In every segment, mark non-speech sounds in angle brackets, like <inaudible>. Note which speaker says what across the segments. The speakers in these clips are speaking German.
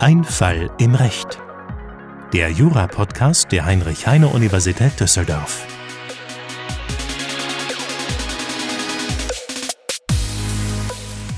Speaker 1: Ein Fall im Recht. Der Jura-Podcast der Heinrich-Heine-Universität Düsseldorf.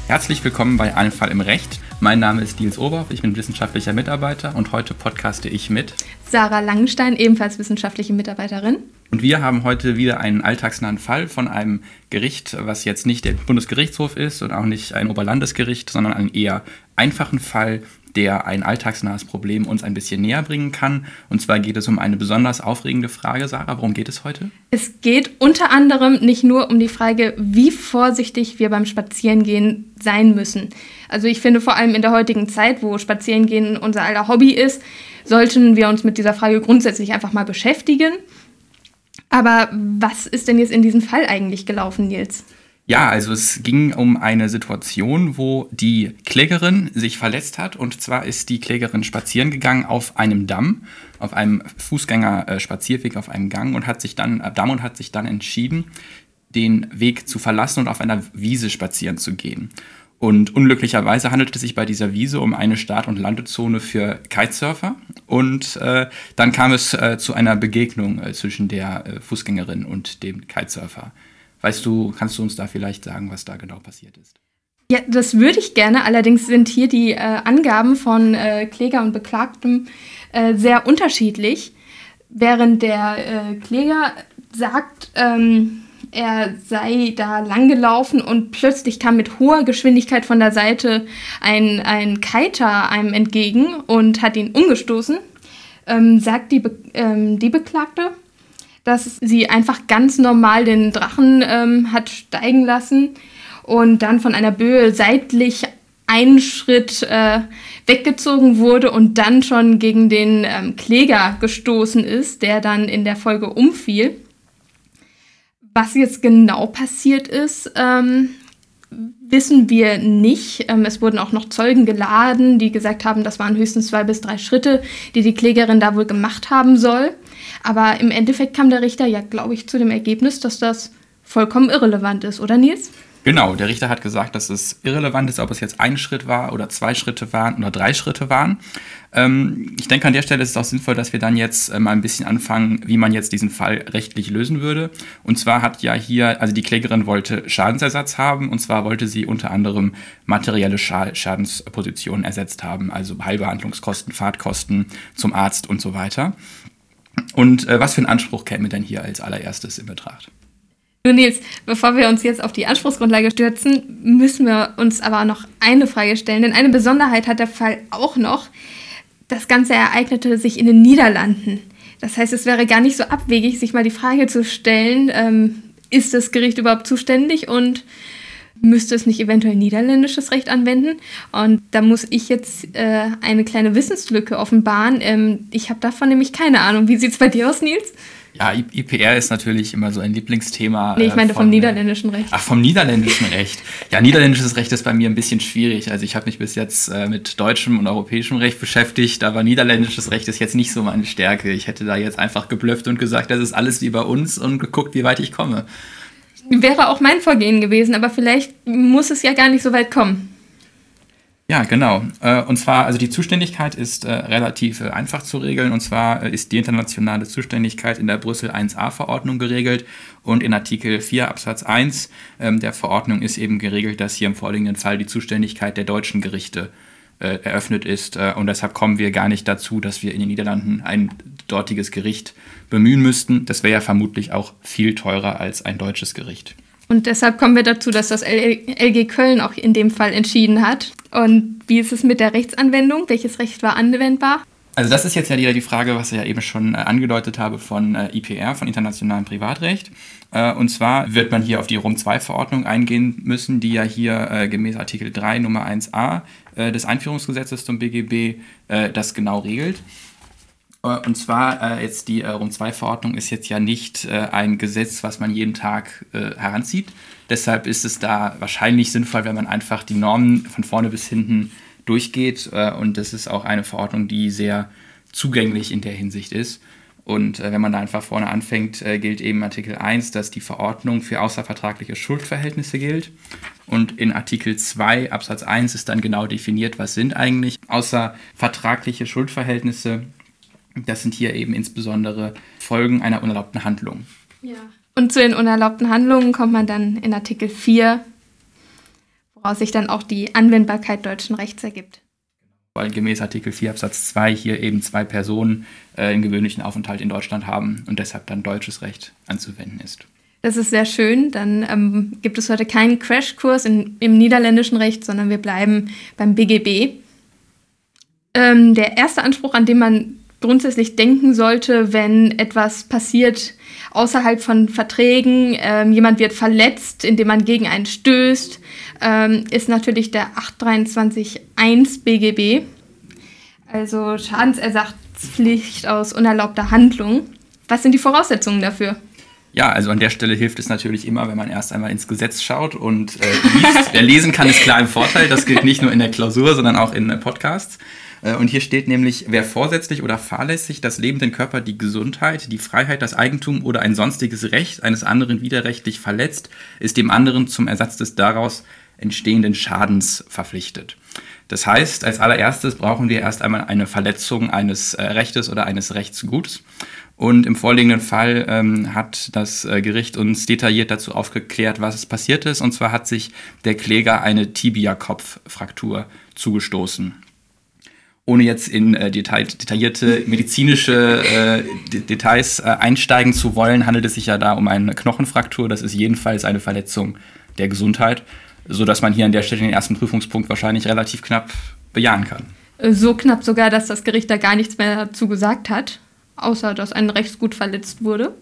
Speaker 2: Herzlich willkommen bei Ein Fall im Recht. Mein Name ist Diels Oberhoff, ich bin wissenschaftlicher Mitarbeiter und heute podcaste ich mit
Speaker 3: Sarah Langenstein, ebenfalls wissenschaftliche Mitarbeiterin.
Speaker 2: Und wir haben heute wieder einen alltagsnahen Fall von einem Gericht, was jetzt nicht der Bundesgerichtshof ist und auch nicht ein Oberlandesgericht, sondern einen eher einfachen Fall, der ein alltagsnahes Problem uns ein bisschen näher bringen kann. Und zwar geht es um eine besonders aufregende Frage. Sarah, worum geht es heute?
Speaker 3: Es geht unter anderem nicht nur um die Frage, wie vorsichtig wir beim Spazierengehen sein müssen. Also ich finde vor allem in der heutigen Zeit, wo Spazierengehen unser aller Hobby ist, sollten wir uns mit dieser Frage grundsätzlich einfach mal beschäftigen. Aber was ist denn jetzt in diesem Fall eigentlich gelaufen, Nils?
Speaker 2: Ja, also es ging um eine Situation, wo die Klägerin sich verletzt hat. Und zwar ist die Klägerin spazieren gegangen auf einem Damm, auf einem Fußgänger-Spazierweg auf einem Gang und hat sich dann, äh, Damm und hat sich dann entschieden, den Weg zu verlassen und auf einer Wiese spazieren zu gehen. Und unglücklicherweise handelt es sich bei dieser Wiese um eine Start- und Landezone für Kitesurfer. Und äh, dann kam es äh, zu einer Begegnung äh, zwischen der äh, Fußgängerin und dem Kitesurfer. Weißt du, kannst du uns da vielleicht sagen, was da genau passiert ist?
Speaker 3: Ja, das würde ich gerne. Allerdings sind hier die äh, Angaben von äh, Kläger und Beklagtem sehr unterschiedlich. Während der Kläger sagt, ähm, er sei da langgelaufen und plötzlich kam mit hoher Geschwindigkeit von der Seite ein, ein Kiter einem entgegen und hat ihn umgestoßen, ähm, sagt die, Be ähm, die Beklagte, dass sie einfach ganz normal den Drachen ähm, hat steigen lassen und dann von einer Böe seitlich einen Schritt äh, weggezogen wurde und dann schon gegen den ähm, Kläger gestoßen ist, der dann in der Folge umfiel. Was jetzt genau passiert ist, ähm, wissen wir nicht. Ähm, es wurden auch noch Zeugen geladen, die gesagt haben, das waren höchstens zwei bis drei Schritte, die die Klägerin da wohl gemacht haben soll. Aber im Endeffekt kam der Richter ja, glaube ich, zu dem Ergebnis, dass das vollkommen irrelevant ist, oder Nils?
Speaker 2: Genau, der Richter hat gesagt, dass es irrelevant ist, ob es jetzt ein Schritt war oder zwei Schritte waren oder drei Schritte waren. Ähm, ich denke, an der Stelle ist es auch sinnvoll, dass wir dann jetzt äh, mal ein bisschen anfangen, wie man jetzt diesen Fall rechtlich lösen würde. Und zwar hat ja hier, also die Klägerin wollte Schadensersatz haben und zwar wollte sie unter anderem materielle Scha Schadenspositionen ersetzt haben, also Heilbehandlungskosten, Fahrtkosten zum Arzt und so weiter. Und äh, was für ein Anspruch käme denn hier als allererstes in Betracht?
Speaker 3: Du Nils, bevor wir uns jetzt auf die Anspruchsgrundlage stürzen, müssen wir uns aber noch eine Frage stellen. Denn eine Besonderheit hat der Fall auch noch. Das Ganze ereignete sich in den Niederlanden. Das heißt, es wäre gar nicht so abwegig, sich mal die Frage zu stellen, ähm, ist das Gericht überhaupt zuständig und müsste es nicht eventuell niederländisches Recht anwenden? Und da muss ich jetzt äh, eine kleine Wissenslücke offenbaren. Ähm, ich habe davon nämlich keine Ahnung. Wie sieht es bei dir aus, Nils?
Speaker 2: Ja, IPR ist natürlich immer so ein Lieblingsthema.
Speaker 3: Nee, ich meine äh, von, vom niederländischen Recht.
Speaker 2: Ach, vom niederländischen Recht. Ja, niederländisches Recht ist bei mir ein bisschen schwierig. Also ich habe mich bis jetzt äh, mit deutschem und europäischem Recht beschäftigt, aber niederländisches Recht ist jetzt nicht so meine Stärke. Ich hätte da jetzt einfach geblufft und gesagt, das ist alles wie bei uns und geguckt, wie weit ich komme.
Speaker 3: Wäre auch mein Vorgehen gewesen, aber vielleicht muss es ja gar nicht so weit kommen.
Speaker 2: Ja, genau. Äh, und zwar, also die Zuständigkeit ist äh, relativ äh, einfach zu regeln. Und zwar ist die internationale Zuständigkeit in der Brüssel 1a-Verordnung geregelt. Und in Artikel 4 Absatz 1 ähm, der Verordnung ist eben geregelt, dass hier im vorliegenden Fall die Zuständigkeit der deutschen Gerichte eröffnet ist. Und deshalb kommen wir gar nicht dazu, dass wir in den Niederlanden ein dortiges Gericht bemühen müssten. Das wäre ja vermutlich auch viel teurer als ein deutsches Gericht.
Speaker 3: Und deshalb kommen wir dazu, dass das LG Köln auch in dem Fall entschieden hat. Und wie ist es mit der Rechtsanwendung? Welches Recht war anwendbar?
Speaker 2: Also das ist jetzt ja wieder die Frage, was ich ja eben schon äh, angedeutet habe von äh, IPR, von internationalem Privatrecht. Äh, und zwar wird man hier auf die Rom-2-Verordnung eingehen müssen, die ja hier gemäß Artikel 3 Nummer 1a des Einführungsgesetzes zum BGB das genau regelt. Und zwar jetzt die Rom-2-Verordnung ist jetzt ja nicht ein Gesetz, was man jeden Tag heranzieht. Deshalb ist es da wahrscheinlich sinnvoll, wenn man einfach die Normen von vorne bis hinten durchgeht. Und das ist auch eine Verordnung, die sehr zugänglich in der Hinsicht ist. Und äh, wenn man da einfach vorne anfängt, äh, gilt eben Artikel 1, dass die Verordnung für außervertragliche Schuldverhältnisse gilt. Und in Artikel 2 Absatz 1 ist dann genau definiert, was sind eigentlich außervertragliche Schuldverhältnisse. Das sind hier eben insbesondere Folgen einer unerlaubten Handlung.
Speaker 3: Ja. Und zu den unerlaubten Handlungen kommt man dann in Artikel 4, woraus sich dann auch die Anwendbarkeit deutschen Rechts ergibt
Speaker 2: weil gemäß Artikel 4 Absatz 2 hier eben zwei Personen äh, einen gewöhnlichen Aufenthalt in Deutschland haben und deshalb dann deutsches Recht anzuwenden ist.
Speaker 3: Das ist sehr schön. Dann ähm, gibt es heute keinen Crashkurs im niederländischen Recht, sondern wir bleiben beim BGB. Ähm, der erste Anspruch, an den man grundsätzlich denken sollte, wenn etwas passiert außerhalb von Verträgen, ähm, jemand wird verletzt, indem man gegen einen stößt, ähm, ist natürlich der 823.1 BGB, also Schadensersatzpflicht aus unerlaubter Handlung. Was sind die Voraussetzungen dafür?
Speaker 2: Ja, also an der Stelle hilft es natürlich immer, wenn man erst einmal ins Gesetz schaut und äh, liest. Wer lesen kann, ist klar im Vorteil. Das gilt nicht nur in der Klausur, sondern auch in äh, Podcasts. Äh, und hier steht nämlich, wer vorsätzlich oder fahrlässig das Leben, den Körper, die Gesundheit, die Freiheit, das Eigentum oder ein sonstiges Recht eines anderen widerrechtlich verletzt, ist dem anderen zum Ersatz des daraus entstehenden Schadens verpflichtet. Das heißt, als allererstes brauchen wir erst einmal eine Verletzung eines äh, Rechtes oder eines Rechtsguts. Und im vorliegenden Fall ähm, hat das äh, Gericht uns detailliert dazu aufgeklärt, was es passiert ist. Und zwar hat sich der Kläger eine Tibia-Kopffraktur zugestoßen ohne jetzt in äh, detail, detaillierte medizinische äh, Details äh, einsteigen zu wollen, handelt es sich ja da um eine Knochenfraktur. Das ist jedenfalls eine Verletzung der Gesundheit, sodass man hier an der Stelle den ersten Prüfungspunkt wahrscheinlich relativ knapp bejahen kann.
Speaker 3: So knapp sogar, dass das Gericht da gar nichts mehr dazu gesagt hat, außer dass ein Rechtsgut verletzt wurde.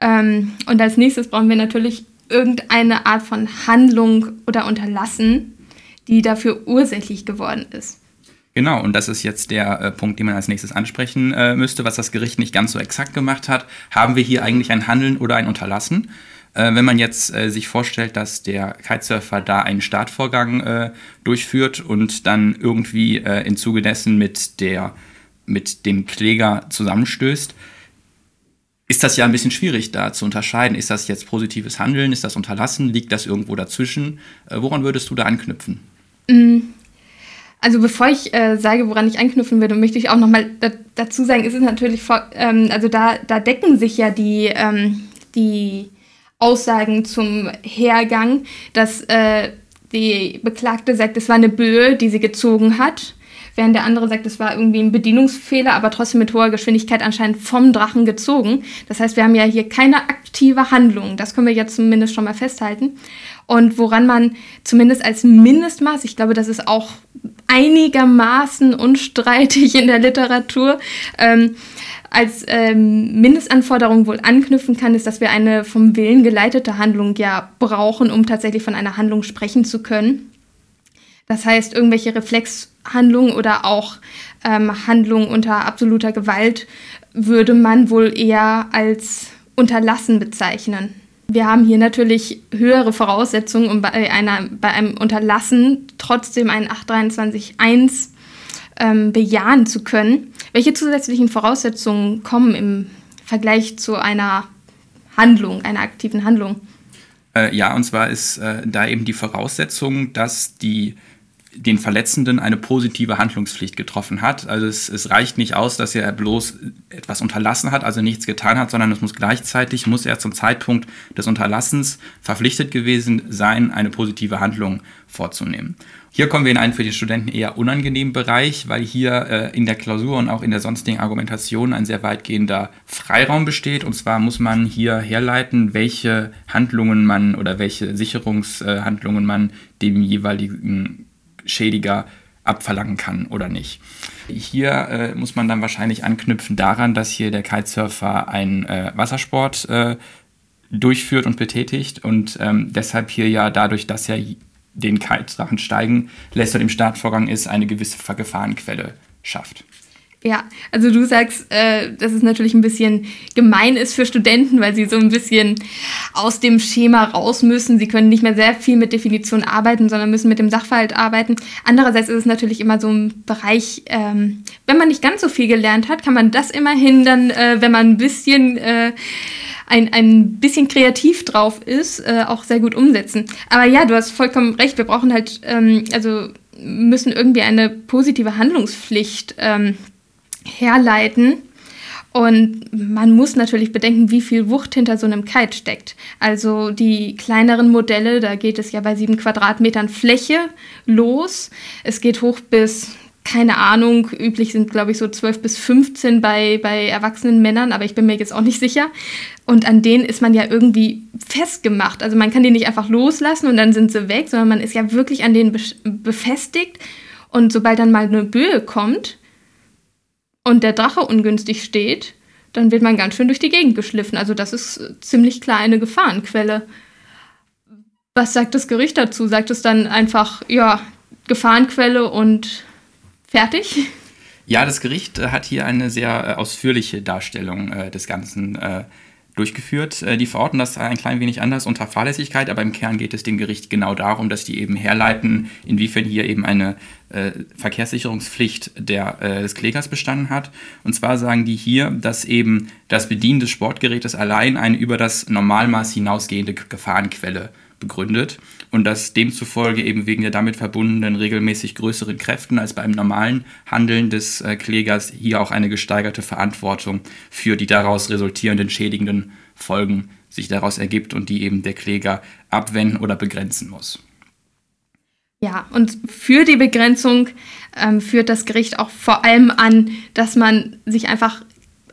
Speaker 3: Ähm, und als nächstes brauchen wir natürlich irgendeine Art von Handlung oder Unterlassen, die dafür ursächlich geworden ist.
Speaker 2: Genau, und das ist jetzt der äh, Punkt, den man als nächstes ansprechen äh, müsste, was das Gericht nicht ganz so exakt gemacht hat. Haben wir hier eigentlich ein Handeln oder ein Unterlassen? Äh, wenn man jetzt äh, sich vorstellt, dass der Kitesurfer da einen Startvorgang äh, durchführt und dann irgendwie äh, im Zuge dessen mit, der, mit dem Kläger zusammenstößt, ist das ja ein bisschen schwierig da zu unterscheiden. Ist das jetzt positives Handeln? Ist das Unterlassen? Liegt das irgendwo dazwischen? woran würdest du da anknüpfen?
Speaker 3: Mhm also bevor ich äh, sage, woran ich anknüpfen würde, möchte ich auch nochmal da, dazu sagen, ist es natürlich, vor, ähm, also da, da decken sich ja die, ähm, die Aussagen zum Hergang, dass äh, die Beklagte sagt, es war eine Böe, die sie gezogen hat, während der andere sagt, es war irgendwie ein Bedienungsfehler, aber trotzdem mit hoher Geschwindigkeit anscheinend vom Drachen gezogen. Das heißt, wir haben ja hier keine aktive Handlung. Das können wir jetzt zumindest schon mal festhalten. Und woran man zumindest als Mindestmaß, ich glaube, das ist auch einigermaßen unstreitig in der Literatur, ähm, als ähm, Mindestanforderung wohl anknüpfen kann, ist, dass wir eine vom Willen geleitete Handlung ja brauchen, um tatsächlich von einer Handlung sprechen zu können. Das heißt, irgendwelche Reflexhandlungen oder auch ähm, Handlungen unter absoluter Gewalt würde man wohl eher als unterlassen bezeichnen. Wir haben hier natürlich höhere Voraussetzungen, um bei, einer, bei einem Unterlassen trotzdem einen 823.1 ähm, bejahen zu können. Welche zusätzlichen Voraussetzungen kommen im Vergleich zu einer Handlung, einer aktiven Handlung?
Speaker 2: Äh, ja, und zwar ist äh, da eben die Voraussetzung, dass die den Verletzenden eine positive Handlungspflicht getroffen hat. Also es, es, reicht nicht aus, dass er bloß etwas unterlassen hat, also nichts getan hat, sondern es muss gleichzeitig, muss er zum Zeitpunkt des Unterlassens verpflichtet gewesen sein, eine positive Handlung vorzunehmen. Hier kommen wir in einen für die Studenten eher unangenehmen Bereich, weil hier äh, in der Klausur und auch in der sonstigen Argumentation ein sehr weitgehender Freiraum besteht. Und zwar muss man hier herleiten, welche Handlungen man oder welche Sicherungshandlungen man dem jeweiligen Schädiger abverlangen kann oder nicht. Hier äh, muss man dann wahrscheinlich anknüpfen daran, dass hier der Kitesurfer einen äh, Wassersport äh, durchführt und betätigt und ähm, deshalb hier ja dadurch, dass er den Kite-Sachen steigen lässt und im Startvorgang ist, eine gewisse Gefahrenquelle schafft.
Speaker 3: Ja, also du sagst, äh, dass es natürlich ein bisschen gemein ist für Studenten, weil sie so ein bisschen aus dem Schema raus müssen. Sie können nicht mehr sehr viel mit Definition arbeiten, sondern müssen mit dem Sachverhalt arbeiten. Andererseits ist es natürlich immer so ein Bereich, ähm, wenn man nicht ganz so viel gelernt hat, kann man das immerhin dann, äh, wenn man ein bisschen äh, ein, ein bisschen kreativ drauf ist, äh, auch sehr gut umsetzen. Aber ja, du hast vollkommen recht. Wir brauchen halt, ähm, also müssen irgendwie eine positive Handlungspflicht ähm, herleiten. Und man muss natürlich bedenken, wie viel Wucht hinter so einem Kite steckt. Also die kleineren Modelle, da geht es ja bei sieben Quadratmetern Fläche los. Es geht hoch bis, keine Ahnung, üblich sind, glaube ich, so 12 bis 15 bei, bei erwachsenen Männern, aber ich bin mir jetzt auch nicht sicher. Und an denen ist man ja irgendwie festgemacht. Also man kann die nicht einfach loslassen und dann sind sie weg, sondern man ist ja wirklich an denen befestigt. Und sobald dann mal eine Böe kommt, und der Drache ungünstig steht, dann wird man ganz schön durch die Gegend geschliffen. Also das ist ziemlich klar eine Gefahrenquelle. Was sagt das Gericht dazu? Sagt es dann einfach, ja, Gefahrenquelle und fertig?
Speaker 2: Ja, das Gericht äh, hat hier eine sehr äh, ausführliche Darstellung äh, des Ganzen äh, durchgeführt. Äh, die verorten das ein klein wenig anders unter Fahrlässigkeit, aber im Kern geht es dem Gericht genau darum, dass die eben herleiten, inwiefern hier eben eine äh, Verkehrssicherungspflicht der, äh, des Klägers bestanden hat. Und zwar sagen die hier, dass eben das Bedienen des Sportgerätes allein eine über das Normalmaß hinausgehende Gefahrenquelle begründet und dass demzufolge eben wegen der damit verbundenen regelmäßig größeren Kräften als beim normalen Handeln des äh, Klägers hier auch eine gesteigerte Verantwortung für die daraus resultierenden schädigenden Folgen sich daraus ergibt und die eben der Kläger abwenden oder begrenzen muss.
Speaker 3: Ja, und für die Begrenzung ähm, führt das Gericht auch vor allem an, dass man sich einfach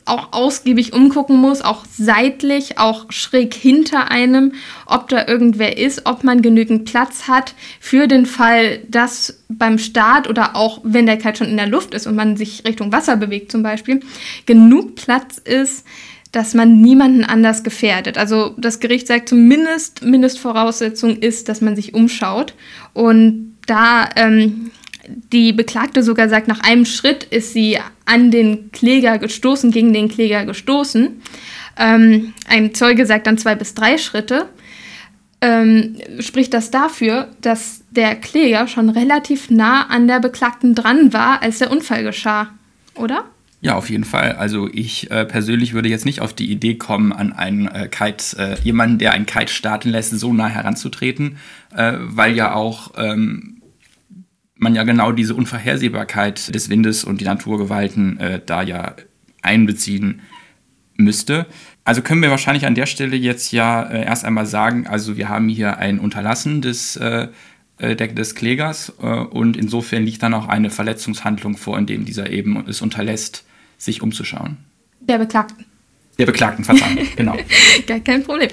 Speaker 3: auch ausgiebig umgucken muss, auch seitlich, auch schräg hinter einem, ob da irgendwer ist, ob man genügend Platz hat für den Fall, dass beim Start oder auch wenn der Kite schon in der Luft ist und man sich Richtung Wasser bewegt zum Beispiel, genug Platz ist, dass man niemanden anders gefährdet. Also das Gericht sagt zumindest, Mindestvoraussetzung ist, dass man sich umschaut. Und da ähm, die Beklagte sogar sagt, nach einem Schritt ist sie an den Kläger gestoßen, gegen den Kläger gestoßen. Ähm, ein Zeuge sagt dann zwei bis drei Schritte. Ähm, spricht das dafür, dass der Kläger schon relativ nah an der Beklagten dran war, als der Unfall geschah, oder?
Speaker 2: Ja, auf jeden Fall. Also ich äh, persönlich würde jetzt nicht auf die Idee kommen, an einen äh, Kite, äh, jemanden, der einen Kite starten lässt, so nah heranzutreten, äh, weil ja auch ähm, man ja genau diese Unvorhersehbarkeit des Windes und die Naturgewalten äh, da ja einbeziehen müsste. Also können wir wahrscheinlich an der Stelle jetzt ja äh, erst einmal sagen, also wir haben hier ein Unterlassen des, äh, äh des Klägers äh, und insofern liegt dann auch eine Verletzungshandlung vor, in dem dieser eben es unterlässt, sich umzuschauen.
Speaker 3: Der Beklagten.
Speaker 2: Der Beklagten, verdammt, <laughs> genau.
Speaker 3: Gar kein Problem.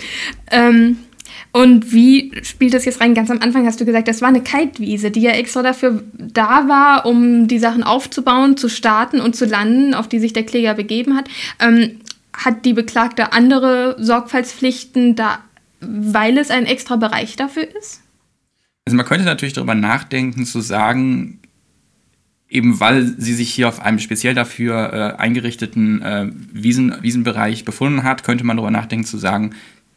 Speaker 3: Ähm, und wie spielt das jetzt rein? Ganz am Anfang hast du gesagt, das war eine Kitewiese, die ja extra dafür da war, um die Sachen aufzubauen, zu starten und zu landen, auf die sich der Kläger begeben hat. Ähm, hat die Beklagte andere Sorgfaltspflichten, da, weil es ein extra Bereich dafür ist?
Speaker 2: Also man könnte natürlich darüber nachdenken, zu sagen, eben weil sie sich hier auf einem speziell dafür äh, eingerichteten äh, Wiesen, Wiesenbereich befunden hat, könnte man darüber nachdenken zu sagen,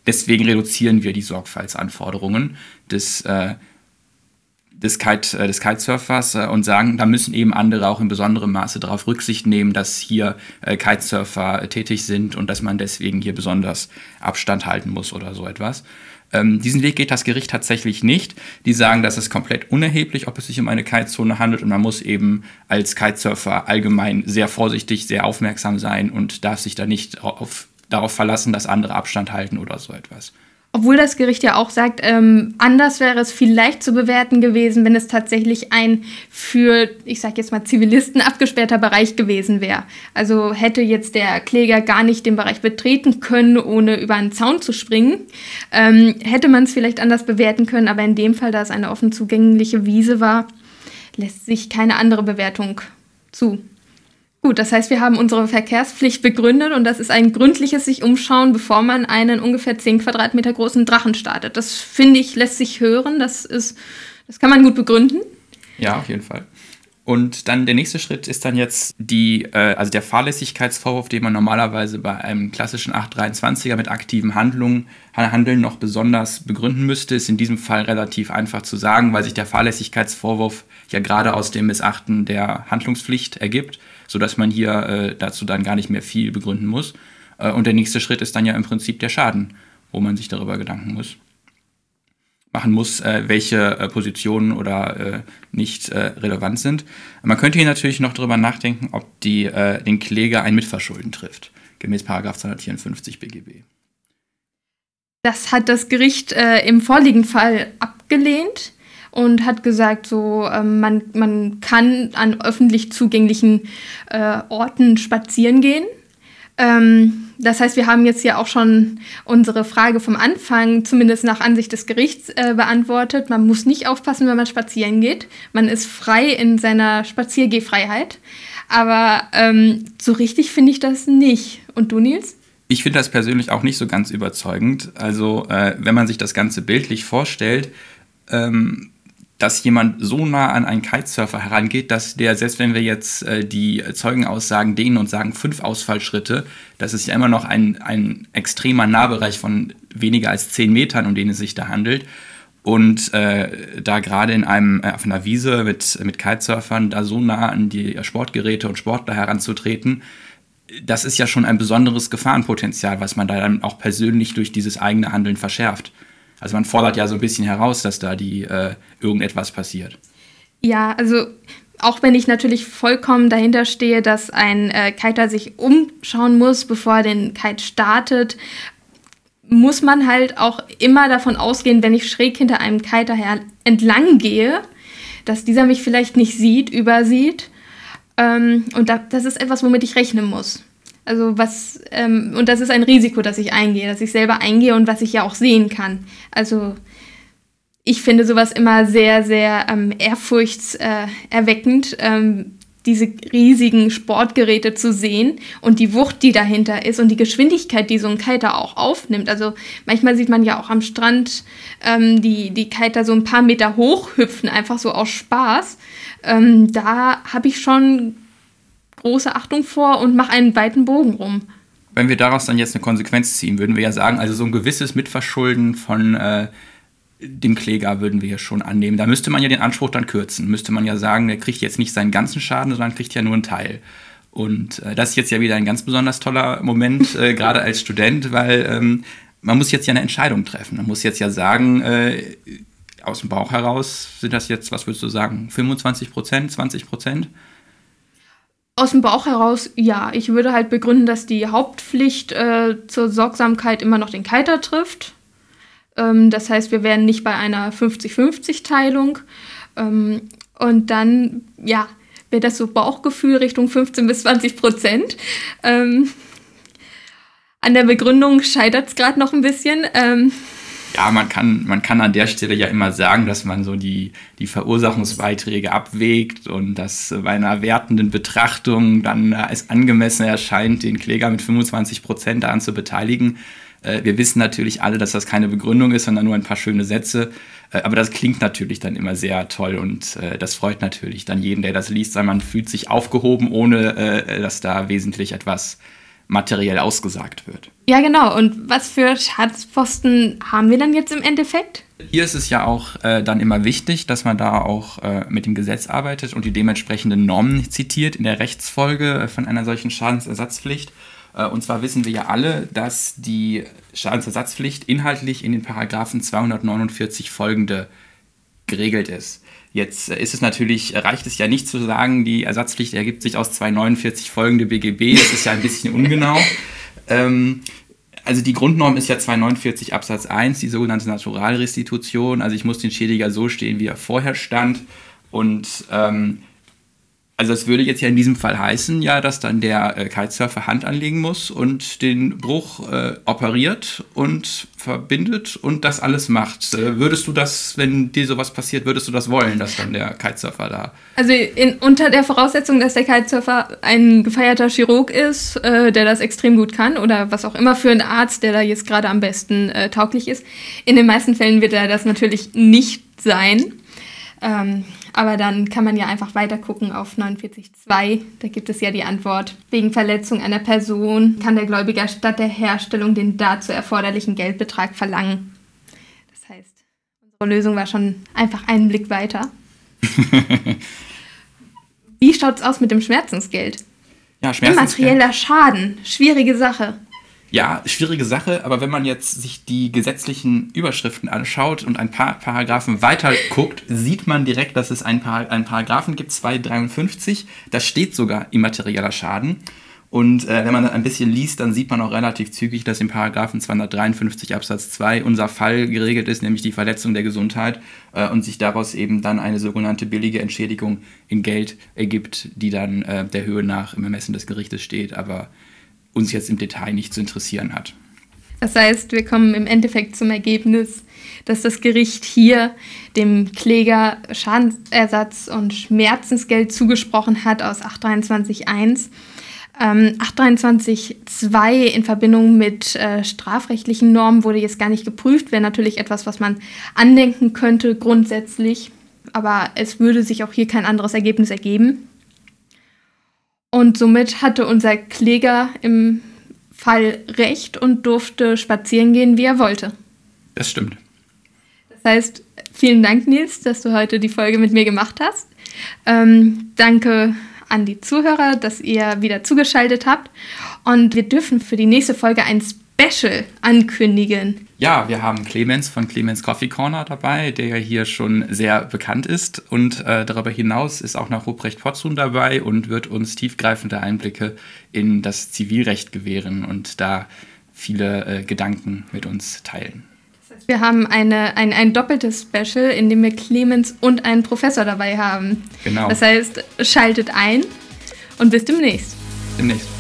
Speaker 2: Deswegen reduzieren wir die Sorgfaltsanforderungen des, äh, des, Kite, äh, des Kitesurfers äh, und sagen, da müssen eben andere auch in besonderem Maße darauf Rücksicht nehmen, dass hier äh, Kitesurfer tätig sind und dass man deswegen hier besonders Abstand halten muss oder so etwas. Ähm, diesen Weg geht das Gericht tatsächlich nicht. Die sagen, das ist komplett unerheblich, ob es sich um eine Kitezone handelt und man muss eben als Kitesurfer allgemein sehr vorsichtig, sehr aufmerksam sein und darf sich da nicht auf darauf verlassen, dass andere Abstand halten oder so etwas.
Speaker 3: Obwohl das Gericht ja auch sagt, ähm, anders wäre es vielleicht zu bewerten gewesen, wenn es tatsächlich ein für, ich sag jetzt mal, Zivilisten abgesperrter Bereich gewesen wäre. Also hätte jetzt der Kläger gar nicht den Bereich betreten können, ohne über einen Zaun zu springen, ähm, hätte man es vielleicht anders bewerten können, aber in dem Fall, da es eine offen zugängliche Wiese war, lässt sich keine andere Bewertung zu. Gut, das heißt, wir haben unsere Verkehrspflicht begründet und das ist ein gründliches sich umschauen, bevor man einen ungefähr 10 Quadratmeter großen Drachen startet. Das finde ich, lässt sich hören, das ist, das kann man gut begründen.
Speaker 2: Ja, auf jeden Fall. Und dann der nächste Schritt ist dann jetzt die, äh, also der Fahrlässigkeitsvorwurf, den man normalerweise bei einem klassischen 823er mit aktiven Handlungen, Handeln noch besonders begründen müsste, ist in diesem Fall relativ einfach zu sagen, weil sich der Fahrlässigkeitsvorwurf ja gerade aus dem Missachten der Handlungspflicht ergibt, sodass man hier äh, dazu dann gar nicht mehr viel begründen muss. Äh, und der nächste Schritt ist dann ja im Prinzip der Schaden, wo man sich darüber Gedanken muss machen muss, äh, welche Positionen oder nicht relevant sind. Man könnte hier natürlich noch darüber nachdenken, ob die, den Kläger ein Mitverschulden trifft, gemäß 254 BGB.
Speaker 3: Das hat das Gericht äh, im vorliegenden Fall abgelehnt und hat gesagt, so ähm, man, man kann an öffentlich zugänglichen Orten spazieren gehen. Ähm, das heißt, wir haben jetzt hier auch schon unsere Frage vom Anfang, zumindest nach Ansicht des Gerichts, äh, beantwortet. Man muss nicht aufpassen, wenn man spazieren geht. Man ist frei in seiner Spaziergehfreiheit. Aber ähm, so richtig finde ich das nicht. Und du, Nils?
Speaker 2: Ich finde das persönlich auch nicht so ganz überzeugend. Also, äh, wenn man sich das Ganze bildlich vorstellt, ähm, dass jemand so nah an einen Kitesurfer herangeht, dass der, selbst wenn wir jetzt äh, die Zeugenaussagen dehnen und sagen fünf Ausfallschritte, das ist ja immer noch ein, ein extremer Nahbereich von weniger als zehn Metern, um den es sich da handelt. Und äh, da gerade in einem, äh, auf einer Wiese mit, mit Kitesurfern da so nah an die Sportgeräte und Sportler heranzutreten, das ist ja schon ein besonderes Gefahrenpotenzial, was man da dann auch persönlich durch dieses eigene Handeln verschärft. Also man fordert ja so ein bisschen heraus, dass da die äh, irgendetwas passiert.
Speaker 3: Ja, also auch wenn ich natürlich vollkommen dahinter stehe, dass ein äh, Kiter sich umschauen muss, bevor er den Kite startet, muss man halt auch immer davon ausgehen, wenn ich schräg hinter einem Kiter her entlang gehe, dass dieser mich vielleicht nicht sieht, übersieht. Ähm, und da, das ist etwas, womit ich rechnen muss. Also was, ähm, und das ist ein Risiko, das ich eingehe, dass ich selber eingehe und was ich ja auch sehen kann. Also ich finde sowas immer sehr, sehr ähm, ehrfurchtserweckend, ähm, diese riesigen Sportgeräte zu sehen und die Wucht, die dahinter ist und die Geschwindigkeit, die so ein Kiter auch aufnimmt. Also manchmal sieht man ja auch am Strand ähm, die, die Kiter so ein paar Meter hoch hüpfen, einfach so aus Spaß. Ähm, da habe ich schon große Achtung vor und mache einen weiten Bogen rum.
Speaker 2: Wenn wir daraus dann jetzt eine Konsequenz ziehen, würden wir ja sagen, also so ein gewisses Mitverschulden von äh, dem Kläger würden wir ja schon annehmen. Da müsste man ja den Anspruch dann kürzen. Müsste man ja sagen, der kriegt jetzt nicht seinen ganzen Schaden, sondern kriegt ja nur einen Teil. Und äh, das ist jetzt ja wieder ein ganz besonders toller Moment, äh, <laughs> gerade als Student, weil ähm, man muss jetzt ja eine Entscheidung treffen. Man muss jetzt ja sagen, äh, aus dem Bauch heraus sind das jetzt, was würdest du sagen, 25 Prozent, 20 Prozent?
Speaker 3: Aus dem Bauch heraus, ja. Ich würde halt begründen, dass die Hauptpflicht äh, zur Sorgsamkeit immer noch den Kiter trifft. Ähm, das heißt, wir wären nicht bei einer 50-50-Teilung. Ähm, und dann, ja, wäre das so Bauchgefühl Richtung 15 bis 20 Prozent. Ähm, an der Begründung scheitert es gerade noch ein bisschen.
Speaker 2: Ja, man kann, man kann an der Stelle ja immer sagen, dass man so die, die Verursachungsbeiträge abwägt und dass bei einer wertenden Betrachtung dann als angemessen erscheint, den Kläger mit 25 Prozent daran zu beteiligen. Äh, wir wissen natürlich alle, dass das keine Begründung ist, sondern nur ein paar schöne Sätze. Äh, aber das klingt natürlich dann immer sehr toll und äh, das freut natürlich dann jeden, der das liest, weil man fühlt sich aufgehoben, ohne dass da wesentlich etwas materiell ausgesagt wird.
Speaker 3: Ja, genau. Und was für Schadensposten haben wir dann jetzt im Endeffekt?
Speaker 2: Hier ist es ja auch äh, dann immer wichtig, dass man da auch äh, mit dem Gesetz arbeitet und die dementsprechenden Normen zitiert in der Rechtsfolge äh, von einer solchen Schadensersatzpflicht. Äh, und zwar wissen wir ja alle, dass die Schadensersatzpflicht inhaltlich in den Paragraphen 249 folgende geregelt ist. Jetzt ist es natürlich, reicht es ja nicht zu sagen, die Ersatzpflicht ergibt sich aus 249 folgende BGB. Das ist ja ein bisschen ungenau. <laughs> Ähm, also die Grundnorm ist ja 249 Absatz 1, die sogenannte Naturalrestitution. Also ich muss den Schädiger so stehen, wie er vorher stand. Und ähm, also es würde jetzt ja in diesem Fall heißen, ja, dass dann der äh, Kitesurfer Hand anlegen muss und den Bruch äh, operiert und verbindet und das alles macht. Äh, würdest du das, wenn dir sowas passiert, würdest du das wollen, dass dann der Kitesurfer da...
Speaker 3: Also in, unter der Voraussetzung, dass der Kitesurfer ein gefeierter Chirurg ist, äh, der das extrem gut kann oder was auch immer für einen Arzt, der da jetzt gerade am besten äh, tauglich ist. In den meisten Fällen wird er das natürlich nicht sein. Ähm, Aber dann kann man ja einfach weiter gucken auf 49.2. Da gibt es ja die Antwort. Wegen Verletzung einer Person kann der Gläubiger statt der Herstellung den dazu erforderlichen Geldbetrag verlangen. Das heißt, unsere Lösung war schon einfach einen Blick weiter. <laughs> Wie schaut es aus mit dem Schmerzensgeld?
Speaker 2: Ja, Schmerzensgeld.
Speaker 3: Immaterieller Schaden, schwierige Sache.
Speaker 2: Ja, schwierige Sache, aber wenn man jetzt sich die gesetzlichen Überschriften anschaut und ein paar Paragraphen weiter guckt, sieht man direkt, dass es einen, Par einen Paragraphen gibt, 253, da steht sogar immaterieller Schaden. Und äh, wenn man ein bisschen liest, dann sieht man auch relativ zügig, dass im Paragraphen 253 Absatz 2 unser Fall geregelt ist, nämlich die Verletzung der Gesundheit äh, und sich daraus eben dann eine sogenannte billige Entschädigung in Geld ergibt, die dann äh, der Höhe nach im Ermessen des Gerichtes steht, aber uns jetzt im Detail nicht zu interessieren hat.
Speaker 3: Das heißt, wir kommen im Endeffekt zum Ergebnis, dass das Gericht hier dem Kläger Schadensersatz und Schmerzensgeld zugesprochen hat aus 823.1 ähm, 823.2 in Verbindung mit äh, strafrechtlichen Normen wurde jetzt gar nicht geprüft, wäre natürlich etwas, was man andenken könnte grundsätzlich, aber es würde sich auch hier kein anderes Ergebnis ergeben. Und somit hatte unser Kläger im Fall recht und durfte spazieren gehen, wie er wollte.
Speaker 2: Das stimmt.
Speaker 3: Das heißt, vielen Dank, Nils, dass du heute die Folge mit mir gemacht hast. Ähm, danke an die Zuhörer, dass ihr wieder zugeschaltet habt. Und wir dürfen für die nächste Folge ein Special ankündigen.
Speaker 2: Ja, wir haben Clemens von Clemens Coffee Corner dabei, der ja hier schon sehr bekannt ist. Und äh, darüber hinaus ist auch noch Ruprecht Potzum dabei und wird uns tiefgreifende Einblicke in das Zivilrecht gewähren und da viele äh, Gedanken mit uns teilen.
Speaker 3: Wir haben eine, ein, ein doppeltes Special, in dem wir Clemens und einen Professor dabei haben.
Speaker 2: Genau.
Speaker 3: Das heißt, schaltet ein und bis demnächst.
Speaker 2: Demnächst.